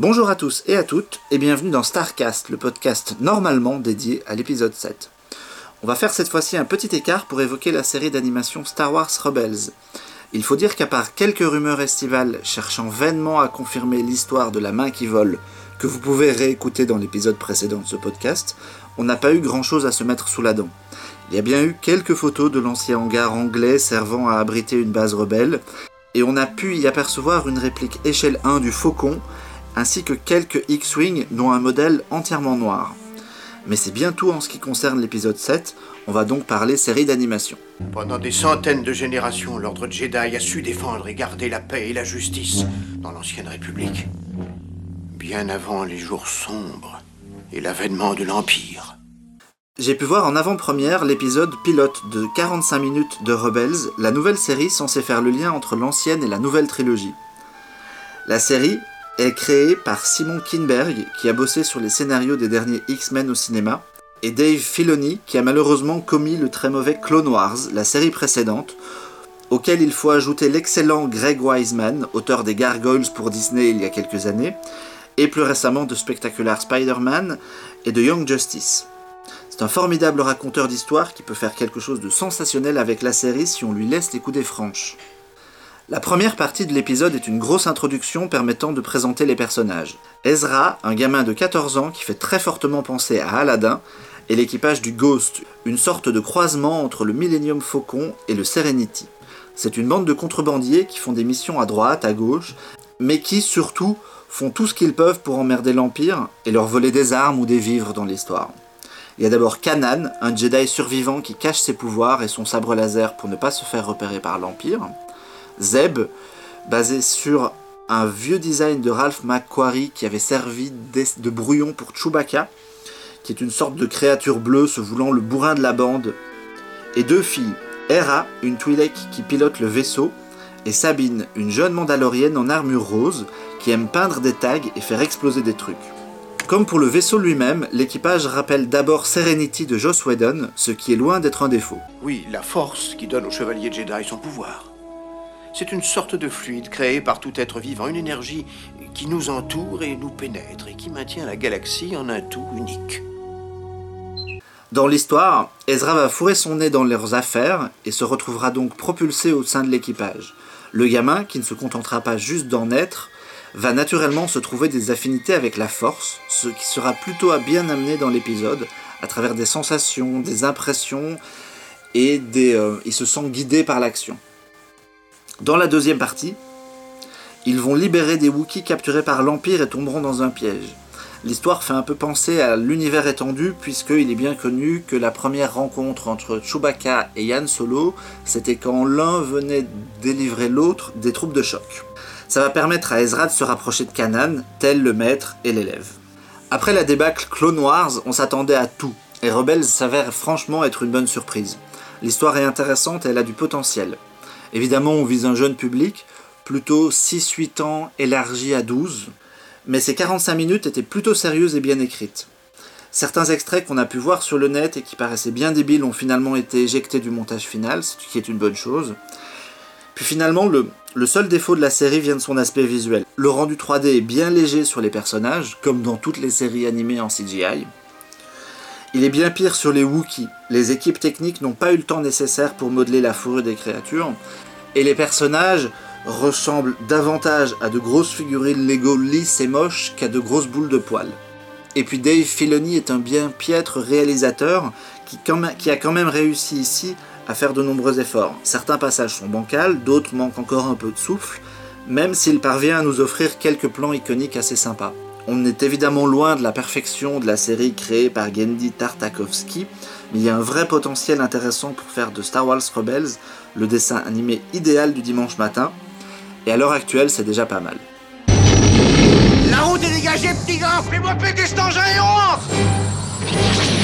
Bonjour à tous et à toutes et bienvenue dans Starcast, le podcast normalement dédié à l'épisode 7. On va faire cette fois-ci un petit écart pour évoquer la série d'animation Star Wars Rebels. Il faut dire qu'à part quelques rumeurs estivales cherchant vainement à confirmer l'histoire de la main qui vole, que vous pouvez réécouter dans l'épisode précédent de ce podcast, on n'a pas eu grand-chose à se mettre sous la dent. Il y a bien eu quelques photos de l'ancien hangar anglais servant à abriter une base rebelle, et on a pu y apercevoir une réplique échelle 1 du Faucon, ainsi que quelques X-Wing dont un modèle entièrement noir. Mais c'est bien tout en ce qui concerne l'épisode 7, on va donc parler série d'animation. Pendant des centaines de générations, l'ordre Jedi a su défendre et garder la paix et la justice dans l'ancienne République. Bien avant les jours sombres et l'avènement de l'Empire. J'ai pu voir en avant-première l'épisode pilote de 45 minutes de Rebels, la nouvelle série censée faire le lien entre l'ancienne et la nouvelle trilogie. La série est créée par Simon Kinberg, qui a bossé sur les scénarios des derniers X-Men au cinéma, et Dave Filoni, qui a malheureusement commis le très mauvais Clone Wars, la série précédente, auquel il faut ajouter l'excellent Greg Wiseman, auteur des Gargoyles pour Disney il y a quelques années, et plus récemment de Spectacular Spider-Man et de Young Justice. C'est un formidable raconteur d'histoire qui peut faire quelque chose de sensationnel avec la série si on lui laisse les coudées franches. La première partie de l'épisode est une grosse introduction permettant de présenter les personnages. Ezra, un gamin de 14 ans qui fait très fortement penser à Aladdin, et l'équipage du Ghost, une sorte de croisement entre le Millennium Faucon et le Serenity. C'est une bande de contrebandiers qui font des missions à droite, à gauche, mais qui surtout font tout ce qu'ils peuvent pour emmerder l'Empire et leur voler des armes ou des vivres dans l'histoire. Il y a d'abord Kanan, un Jedi survivant qui cache ses pouvoirs et son sabre laser pour ne pas se faire repérer par l'Empire. Zeb, basé sur un vieux design de Ralph McQuarrie qui avait servi de brouillon pour Chewbacca, qui est une sorte de créature bleue se voulant le bourrin de la bande, et deux filles, Hera, une Twi'lek qui pilote le vaisseau, et Sabine, une jeune mandalorienne en armure rose qui aime peindre des tags et faire exploser des trucs. Comme pour le vaisseau lui-même, l'équipage rappelle d'abord Serenity de Joss Whedon, ce qui est loin d'être un défaut. Oui, la force qui donne au chevalier Jedi son pouvoir. C'est une sorte de fluide créé par tout être vivant, une énergie qui nous entoure et nous pénètre et qui maintient la galaxie en un tout unique. Dans l'histoire, Ezra va fourrer son nez dans leurs affaires et se retrouvera donc propulsé au sein de l'équipage. Le gamin, qui ne se contentera pas juste d'en être, va naturellement se trouver des affinités avec la force, ce qui sera plutôt à bien amené dans l'épisode, à travers des sensations, des impressions, et des, euh, il se sent guidé par l'action. Dans la deuxième partie, ils vont libérer des Wookiees capturés par l'Empire et tomberont dans un piège. L'histoire fait un peu penser à l'univers étendu, puisqu'il est bien connu que la première rencontre entre Chewbacca et Yann Solo, c'était quand l'un venait délivrer l'autre des troupes de choc. Ça va permettre à Ezra de se rapprocher de Kanan, tel le maître et l'élève. Après la débâcle Clone Wars, on s'attendait à tout, et Rebels s'avère franchement être une bonne surprise. L'histoire est intéressante et elle a du potentiel. Évidemment, on vise un jeune public, plutôt 6-8 ans élargi à 12, mais ces 45 minutes étaient plutôt sérieuses et bien écrites. Certains extraits qu'on a pu voir sur le net et qui paraissaient bien débiles ont finalement été éjectés du montage final, ce qui est une bonne chose. Puis finalement, le, le seul défaut de la série vient de son aspect visuel. Le rendu 3D est bien léger sur les personnages, comme dans toutes les séries animées en CGI. Il est bien pire sur les Wookiees. Les équipes techniques n'ont pas eu le temps nécessaire pour modeler la fourrure des créatures, et les personnages ressemble davantage à de grosses figurines Lego lisses et moches qu'à de grosses boules de poils. Et puis Dave Filoni est un bien piètre réalisateur qui, qui, a quand même réussi ici à faire de nombreux efforts. Certains passages sont bancals, d'autres manquent encore un peu de souffle, même s'il parvient à nous offrir quelques plans iconiques assez sympas. On est évidemment loin de la perfection de la série créée par Gendy Tartakovsky, mais il y a un vrai potentiel intéressant pour faire de Star Wars Rebels le dessin animé idéal du dimanche matin, et à l'heure actuelle c'est déjà pas mal. La route est dégagée, petit gars Fais-moi péter et on